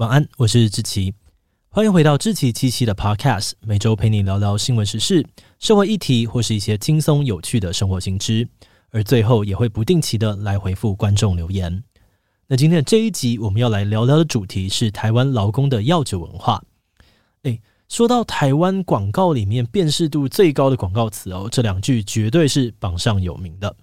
晚安，我是志奇，欢迎回到志奇七七的 Podcast，每周陪你聊聊新闻时事、社会议题或是一些轻松有趣的生活新知，而最后也会不定期的来回复观众留言。那今天的这一集我们要来聊聊的主题是台湾劳工的药酒文化。诶，说到台湾广告里面辨识度最高的广告词哦，这两句绝对是榜上有名的。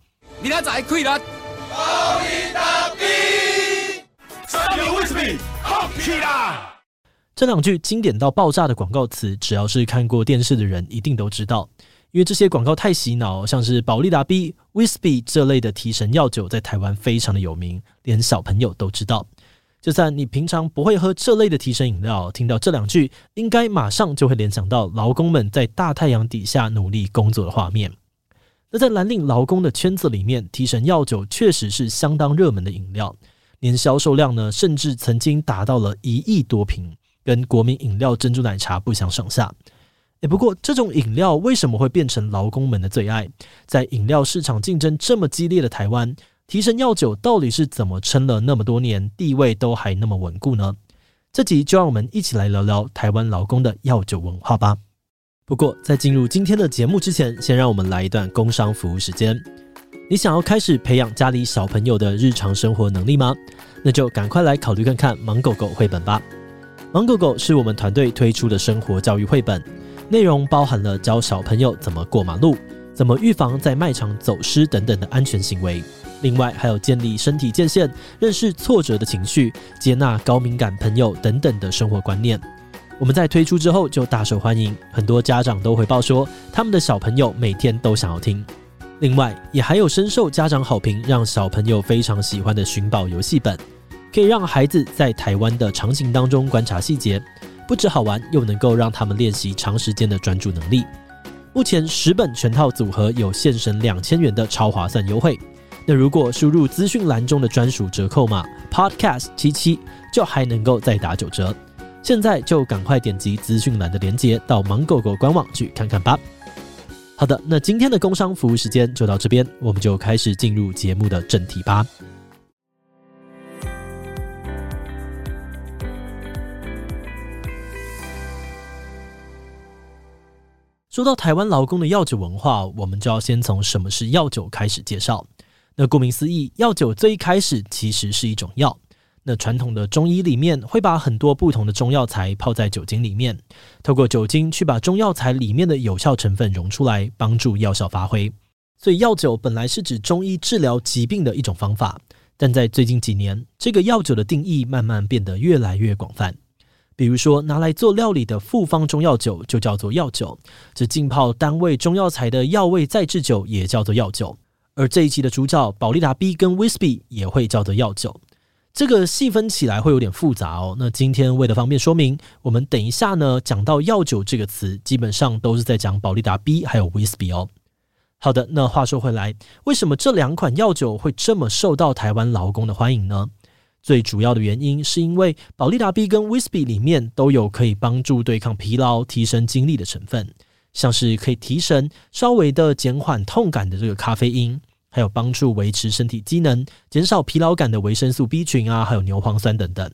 这两句经典到爆炸的广告词，只要是看过电视的人一定都知道，因为这些广告太洗脑，像是宝利达 B、w i s p y 这类的提神药酒，在台湾非常的有名，连小朋友都知道。就算你平常不会喝这类的提神饮料，听到这两句，应该马上就会联想到劳工们在大太阳底下努力工作的画面。那在蓝领劳工的圈子里面，提神药酒确实是相当热门的饮料。年销售量呢，甚至曾经达到了一亿多瓶，跟国民饮料珍珠奶茶不相上下。诶，不过这种饮料为什么会变成劳工们的最爱？在饮料市场竞争这么激烈的台湾，提神药酒到底是怎么撑了那么多年，地位都还那么稳固呢？这集就让我们一起来聊聊台湾劳工的药酒文化吧。不过在进入今天的节目之前，先让我们来一段工商服务时间。你想要开始培养家里小朋友的日常生活能力吗？那就赶快来考虑看看《芒狗狗》绘本吧。《芒狗狗》是我们团队推出的生活教育绘本，内容包含了教小朋友怎么过马路、怎么预防在卖场走失等等的安全行为。另外，还有建立身体界限、认识挫折的情绪、接纳高敏感朋友等等的生活观念。我们在推出之后就大受欢迎，很多家长都回报说，他们的小朋友每天都想要听。另外，也还有深受家长好评，让小朋友非常喜欢的寻宝游戏本，可以让孩子在台湾的场景当中观察细节，不只好玩，又能够让他们练习长时间的专注能力。目前十本全套组合有现省两千元的超划算优惠，那如果输入资讯栏中的专属折扣码 Podcast 七七，就还能够再打九折。现在就赶快点击资讯栏的链接，到芒狗狗官网去看看吧。好的，那今天的工商服务时间就到这边，我们就开始进入节目的正题吧。说到台湾劳工的药酒文化，我们就要先从什么是药酒开始介绍。那顾名思义，药酒最一开始其实是一种药。那传统的中医里面会把很多不同的中药材泡在酒精里面，透过酒精去把中药材里面的有效成分溶出来，帮助药效发挥。所以药酒本来是指中医治疗疾病的一种方法，但在最近几年，这个药酒的定义慢慢变得越来越广泛。比如说，拿来做料理的复方中药酒就叫做药酒，这浸泡单位中药材的药味再制酒也叫做药酒。而这一期的主角保力达 B 跟 Whispy 也会叫做药酒。这个细分起来会有点复杂哦。那今天为了方便说明，我们等一下呢讲到药酒这个词，基本上都是在讲保利达 B 还有威士比哦。好的，那话说回来，为什么这两款药酒会这么受到台湾劳工的欢迎呢？最主要的原因是因为保利达 B 跟威士比里面都有可以帮助对抗疲劳、提升精力的成分，像是可以提神、稍微的减缓痛感的这个咖啡因。还有帮助维持身体机能、减少疲劳感的维生素 B 群啊，还有牛磺酸等等。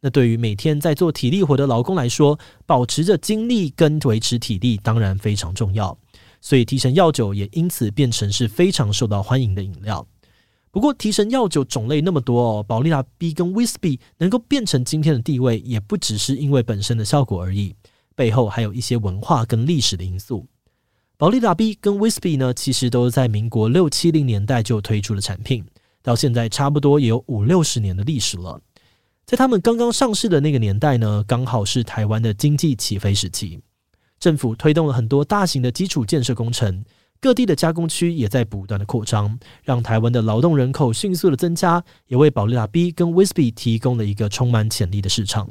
那对于每天在做体力活的劳工来说，保持着精力跟维持体力当然非常重要。所以提神药酒也因此变成是非常受到欢迎的饮料。不过提神药酒种类那么多哦，宝丽达 B 跟 w i s p y 能够变成今天的地位，也不只是因为本身的效果而已，背后还有一些文化跟历史的因素。保力达 B 跟 Wispy 呢，其实都是在民国六七零年代就推出的产品，到现在差不多也有五六十年的历史了。在他们刚刚上市的那个年代呢，刚好是台湾的经济起飞时期，政府推动了很多大型的基础建设工程，各地的加工区也在不断的扩张，让台湾的劳动人口迅速的增加，也为保力达 B 跟 Wispy 提供了一个充满潜力的市场。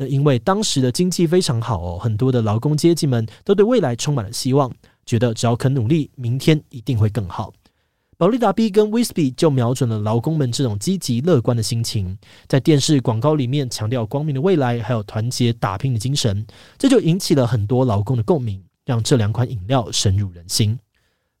那因为当时的经济非常好哦，很多的劳工阶级们都对未来充满了希望，觉得只要肯努力，明天一定会更好。保利达 B 跟威士比就瞄准了劳工们这种积极乐观的心情，在电视广告里面强调光明的未来，还有团结打拼的精神，这就引起了很多劳工的共鸣，让这两款饮料深入人心。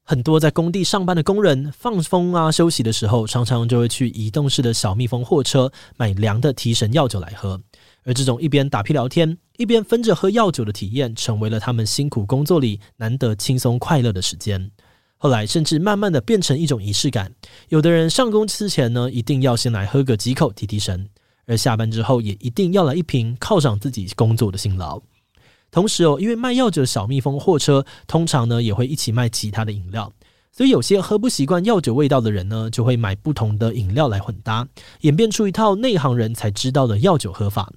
很多在工地上班的工人放风啊休息的时候，常常就会去移动式的小蜜蜂货车买凉的提神药酒来喝。而这种一边打屁聊天，一边分着喝药酒的体验，成为了他们辛苦工作里难得轻松快乐的时间。后来，甚至慢慢的变成一种仪式感。有的人上工之前呢，一定要先来喝个几口提提神；而下班之后，也一定要来一瓶犒赏自己工作的辛劳。同时哦，因为卖药酒的小蜜蜂货车通常呢也会一起卖其他的饮料，所以有些喝不习惯药酒味道的人呢，就会买不同的饮料来混搭，演变出一套内行人才知道的药酒喝法。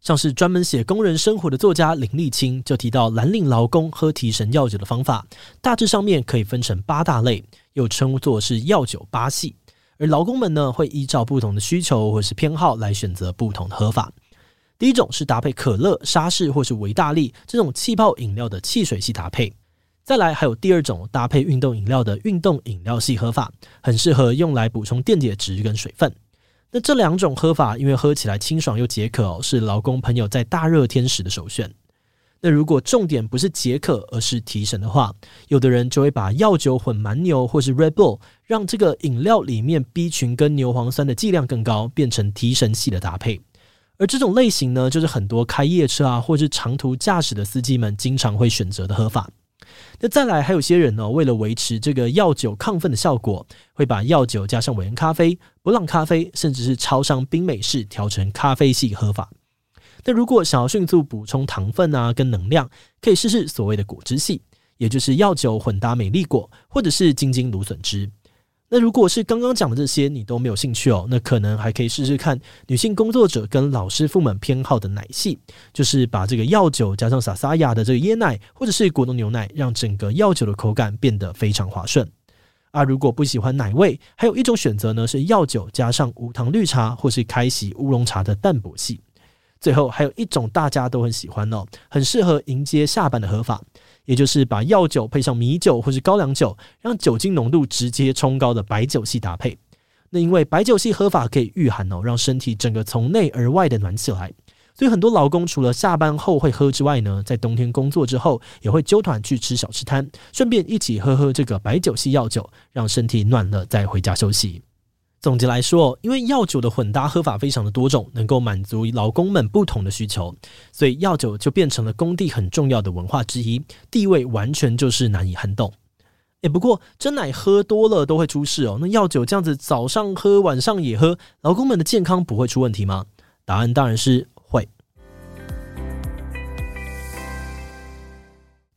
像是专门写工人生活的作家林立青就提到，蓝领劳工喝提神药酒的方法，大致上面可以分成八大类，又称作是药酒八系。而劳工们呢，会依照不同的需求或是偏好来选择不同的喝法。第一种是搭配可乐、沙士或是维大利这种气泡饮料的汽水系搭配。再来还有第二种搭配运动饮料的运动饮料系喝法，很适合用来补充电解质跟水分。那这两种喝法，因为喝起来清爽又解渴哦，是劳工朋友在大热天时的首选。那如果重点不是解渴，而是提神的话，有的人就会把药酒混蛮牛或是 Red Bull，让这个饮料里面 B 群跟牛磺酸的剂量更高，变成提神系的搭配。而这种类型呢，就是很多开夜车啊，或是长途驾驶的司机们经常会选择的喝法。那再来，还有些人呢，为了维持这个药酒亢奋的效果，会把药酒加上维恩咖啡、伯朗咖啡，甚至是超商冰美式调成咖啡系喝法。那如果想要迅速补充糖分啊跟能量，可以试试所谓的果汁系，也就是药酒混搭美丽果或者是金晶芦笋汁。那如果是刚刚讲的这些你都没有兴趣哦，那可能还可以试试看女性工作者跟老师傅们偏好的奶系，就是把这个药酒加上萨萨亚的这个椰奶或者是果冻牛奶，让整个药酒的口感变得非常滑顺。而如果不喜欢奶味，还有一种选择呢，是药酒加上无糖绿茶或是开喜乌龙茶的淡泊系。最后还有一种大家都很喜欢哦，很适合迎接下班的喝法。也就是把药酒配上米酒或是高粱酒，让酒精浓度直接冲高的白酒系搭配。那因为白酒系喝法可以御寒哦，让身体整个从内而外的暖起来。所以很多劳工除了下班后会喝之外呢，在冬天工作之后也会揪团去吃小吃摊，顺便一起喝喝这个白酒系药酒，让身体暖了再回家休息。总结来说，因为药酒的混搭喝法非常的多种，能够满足劳工们不同的需求，所以药酒就变成了工地很重要的文化之一，地位完全就是难以撼动。诶，不过真奶喝多了都会出事哦，那药酒这样子早上喝晚上也喝，劳工们的健康不会出问题吗？答案当然是。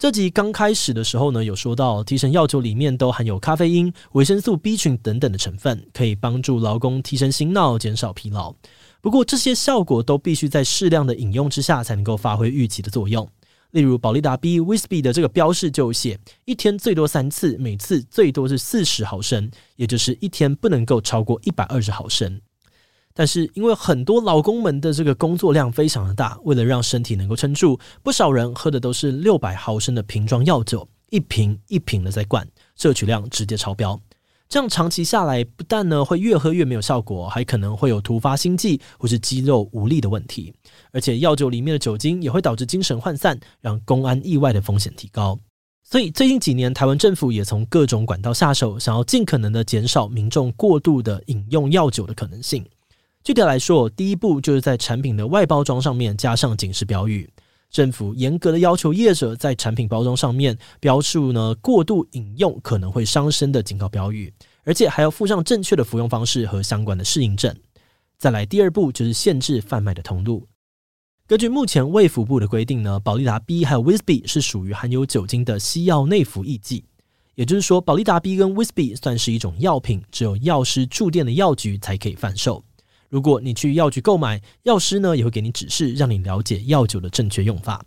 这集刚开始的时候呢，有说到提神药酒里面都含有咖啡因、维生素 B 群等等的成分，可以帮助劳工提神醒脑、减少疲劳。不过这些效果都必须在适量的饮用之下才能够发挥预期的作用。例如保利达 B、Wisby 的这个标示就写一天最多三次，每次最多是四十毫升，也就是一天不能够超过一百二十毫升。但是，因为很多劳工们的这个工作量非常的大，为了让身体能够撑住，不少人喝的都是六百毫升的瓶装药酒，一瓶一瓶的在灌，摄取量直接超标。这样长期下来，不但呢会越喝越没有效果，还可能会有突发心悸或是肌肉无力的问题。而且，药酒里面的酒精也会导致精神涣散，让公安意外的风险提高。所以，最近几年，台湾政府也从各种管道下手，想要尽可能的减少民众过度的饮用药酒的可能性。具体来说，第一步就是在产品的外包装上面加上警示标语。政府严格的要求业者在产品包装上面标注呢，过度饮用可能会伤身的警告标语，而且还要附上正确的服用方式和相关的适应症。再来，第二步就是限制贩卖的通路。根据目前卫福部的规定呢，保力达 B 还有 Wisby 是属于含有酒精的西药内服液剂，也就是说，保力达 B 跟 Wisby 算是一种药品，只有药师驻店的药局才可以贩售。如果你去药局购买，药师呢也会给你指示，让你了解药酒的正确用法。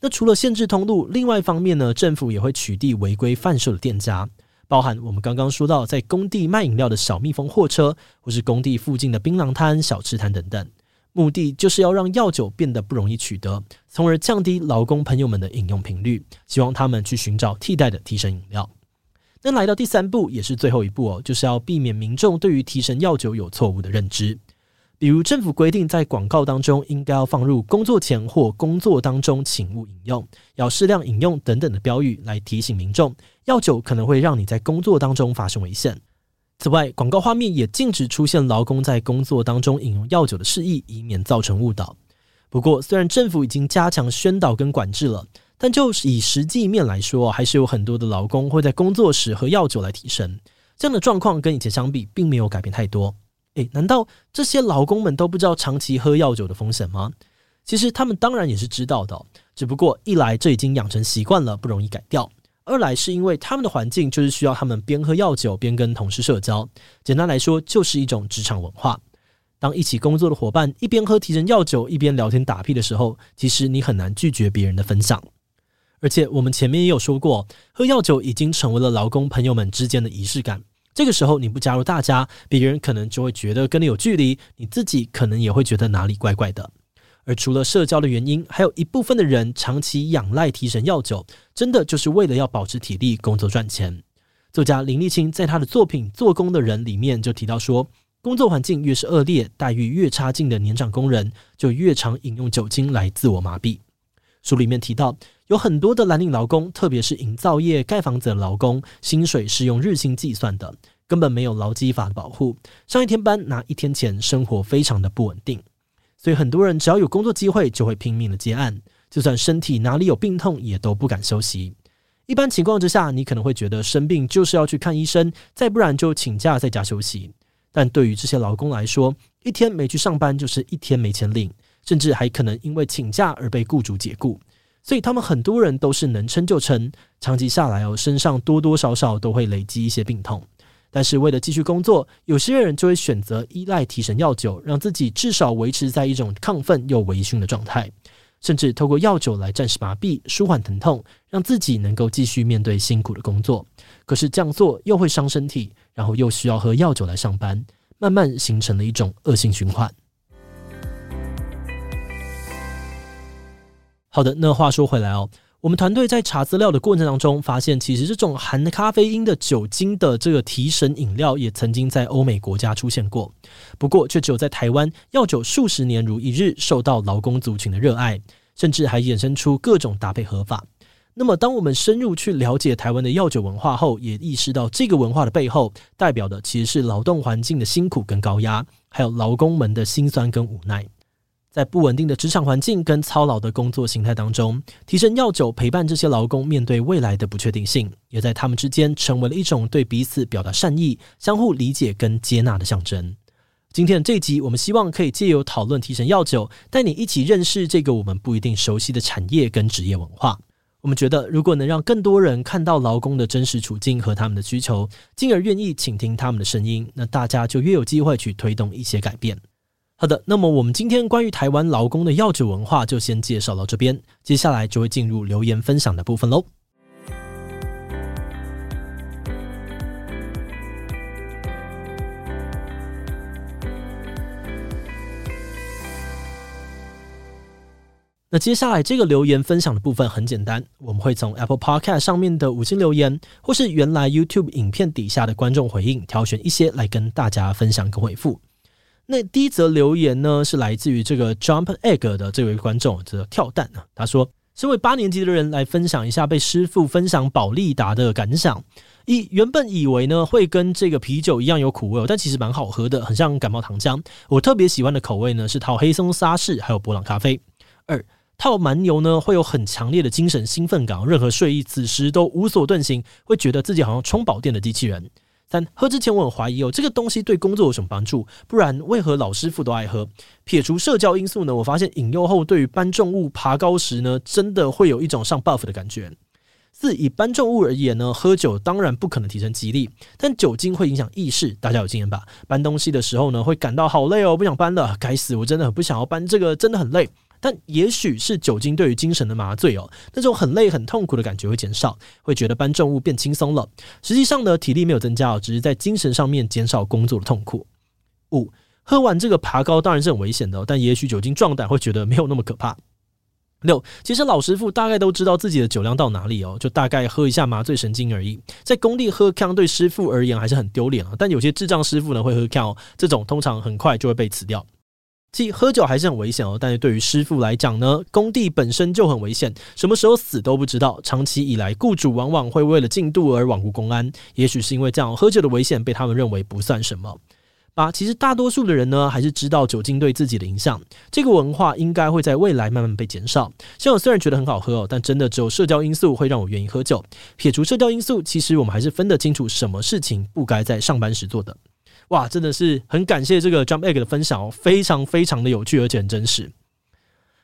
那除了限制通路，另外一方面呢，政府也会取缔违规贩售的店家，包含我们刚刚说到在工地卖饮料的小蜜蜂货车，或是工地附近的槟榔摊、小吃摊等等。目的就是要让药酒变得不容易取得，从而降低劳工朋友们的饮用频率，希望他们去寻找替代的提神饮料。那来到第三步，也是最后一步哦，就是要避免民众对于提神药酒有错误的认知。比如政府规定，在广告当中应该要放入“工作前或工作当中，请勿饮用”，要适量饮用等等的标语来提醒民众，药酒可能会让你在工作当中发生危险。此外，广告画面也禁止出现劳工在工作当中饮用药酒的示意，以免造成误导。不过，虽然政府已经加强宣导跟管制了，但就以实际面来说，还是有很多的劳工会在工作时喝药酒来提神。这样的状况跟以前相比，并没有改变太多。诶，难道这些劳工们都不知道长期喝药酒的风险吗？其实他们当然也是知道的，只不过一来这已经养成习惯了，不容易改掉；二来是因为他们的环境就是需要他们边喝药酒边跟同事社交。简单来说，就是一种职场文化。当一起工作的伙伴一边喝提神药酒，一边聊天打屁的时候，其实你很难拒绝别人的分享。而且我们前面也有说过，喝药酒已经成为了劳工朋友们之间的仪式感。这个时候你不加入大家，别人可能就会觉得跟你有距离，你自己可能也会觉得哪里怪怪的。而除了社交的原因，还有一部分的人长期仰赖提神药酒，真的就是为了要保持体力、工作赚钱。作家林立青在他的作品《做工的人》里面就提到说。工作环境越是恶劣，待遇越差劲的年长工人，就越常饮用酒精来自我麻痹。书里面提到，有很多的蓝领劳工，特别是营造业盖房子的劳工，薪水是用日薪计算的，根本没有劳基法的保护，上一天班拿一天钱，生活非常的不稳定。所以很多人只要有工作机会，就会拼命的接案，就算身体哪里有病痛，也都不敢休息。一般情况之下，你可能会觉得生病就是要去看医生，再不然就请假在家休息。但对于这些劳工来说，一天没去上班就是一天没钱领，甚至还可能因为请假而被雇主解雇。所以他们很多人都是能撑就撑，长期下来哦，身上多多少少都会累积一些病痛。但是为了继续工作，有些人就会选择依赖提神药酒，让自己至少维持在一种亢奋又微醺的状态，甚至透过药酒来暂时麻痹、舒缓疼痛，让自己能够继续面对辛苦的工作。可是这样做又会伤身体。然后又需要喝药酒来上班，慢慢形成了一种恶性循环。好的，那话说回来哦，我们团队在查资料的过程当中，发现其实这种含咖啡因的酒精的这个提神饮料，也曾经在欧美国家出现过，不过却只有在台湾，药酒数十年如一日，受到劳工族群的热爱，甚至还衍生出各种搭配合法。那么，当我们深入去了解台湾的药酒文化后，也意识到这个文化的背后代表的其实是劳动环境的辛苦跟高压，还有劳工们的辛酸跟无奈。在不稳定的职场环境跟操劳的工作形态当中，提神药酒陪伴这些劳工面对未来的不确定性，也在他们之间成为了一种对彼此表达善意、相互理解跟接纳的象征。今天的这一集，我们希望可以借由讨论提神药酒，带你一起认识这个我们不一定熟悉的产业跟职业文化。我们觉得，如果能让更多人看到劳工的真实处境和他们的需求，进而愿意倾听他们的声音，那大家就越有机会去推动一些改变。好的，那么我们今天关于台湾劳工的药酒文化就先介绍到这边，接下来就会进入留言分享的部分喽。那接下来这个留言分享的部分很简单，我们会从 Apple Podcast 上面的五星留言，或是原来 YouTube 影片底下的观众回应，挑选一些来跟大家分享跟回复。那第一则留言呢，是来自于这个 Jump Egg 的这位观众，这跳蛋啊，他说：身为八年级的人来分享一下被师傅分享保利达的感想。一原本以为呢会跟这个啤酒一样有苦味，但其实蛮好喝的，很像感冒糖浆。我特别喜欢的口味呢是套黑松沙士还有伯朗咖啡。二套蛮牛呢，会有很强烈的精神兴奋感，任何睡意此时都无所遁形，会觉得自己好像充饱电的机器人。三喝之前我很怀疑哦，这个东西对工作有什么帮助？不然为何老师傅都爱喝？撇除社交因素呢，我发现饮用后对于搬重物、爬高时呢，真的会有一种上 buff 的感觉。四以搬重物而言呢，喝酒当然不可能提升肌力，但酒精会影响意识，大家有经验吧？搬东西的时候呢，会感到好累哦，不想搬了，该死，我真的很不想要搬这个，真的很累。但也许是酒精对于精神的麻醉哦，那种很累很痛苦的感觉会减少，会觉得搬重物变轻松了。实际上呢，体力没有增加哦，只是在精神上面减少工作的痛苦。五，喝完这个爬高当然是很危险的，但也许酒精壮胆会觉得没有那么可怕。六，其实老师傅大概都知道自己的酒量到哪里哦，就大概喝一下麻醉神经而已。在工地喝康对师傅而言还是很丢脸啊，但有些智障师傅呢会喝康哦，这种通常很快就会被辞掉。其实喝酒还是很危险哦，但是对于师傅来讲呢，工地本身就很危险，什么时候死都不知道。长期以来，雇主往往会为了进度而罔顾公安，也许是因为这样，喝酒的危险被他们认为不算什么。八，其实大多数的人呢，还是知道酒精对自己的影响。这个文化应该会在未来慢慢被减少。像我虽然觉得很好喝哦，但真的只有社交因素会让我愿意喝酒。撇除社交因素，其实我们还是分得清楚什么事情不该在上班时做的。哇，真的是很感谢这个 Jump Egg 的分享哦，非常非常的有趣，而且很真实。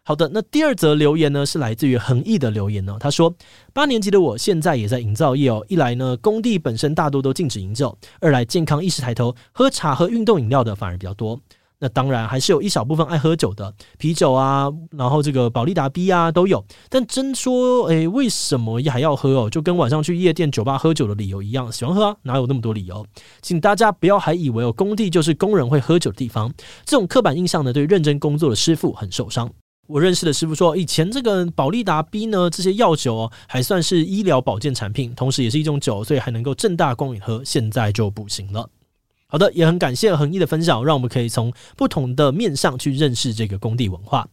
好的，那第二则留言呢，是来自于恒毅的留言呢。他说，八年级的我现在也在营造业哦。一来呢，工地本身大多都禁止饮酒；二来健康意识抬头，喝茶和运动饮料的反而比较多。那当然还是有一小部分爱喝酒的，啤酒啊，然后这个保利达 B 啊都有。但真说，诶，为什么还要喝哦？就跟晚上去夜店、酒吧喝酒的理由一样，喜欢喝啊，哪有那么多理由？请大家不要还以为哦，工地就是工人会喝酒的地方。这种刻板印象呢，对认真工作的师傅很受伤。我认识的师傅说，以前这个保利达 B 呢，这些药酒哦，还算是医疗保健产品，同时也是一种酒，所以还能够正大光明喝。现在就不行了。好的，也很感谢恒毅的分享，让我们可以从不同的面上去认识这个工地文化。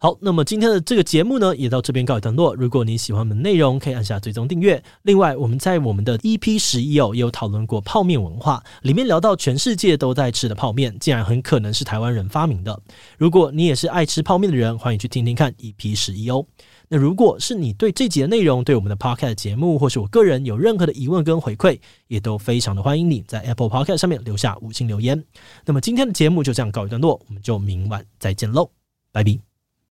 好，那么今天的这个节目呢，也到这边告一段落。如果你喜欢我们的内容，可以按下追踪订阅。另外，我们在我们的 EP 十一哦，也有讨论过泡面文化，里面聊到全世界都在吃的泡面，竟然很可能是台湾人发明的。如果你也是爱吃泡面的人，欢迎去听听看 EP 十一哦。那如果是你对这集的内容，对我们的 Podcast 节目，或是我个人有任何的疑问跟回馈，也都非常的欢迎你在 Apple Podcast 上面留下五星留言。那么今天的节目就这样告一段落，我们就明晚再见喽，拜拜。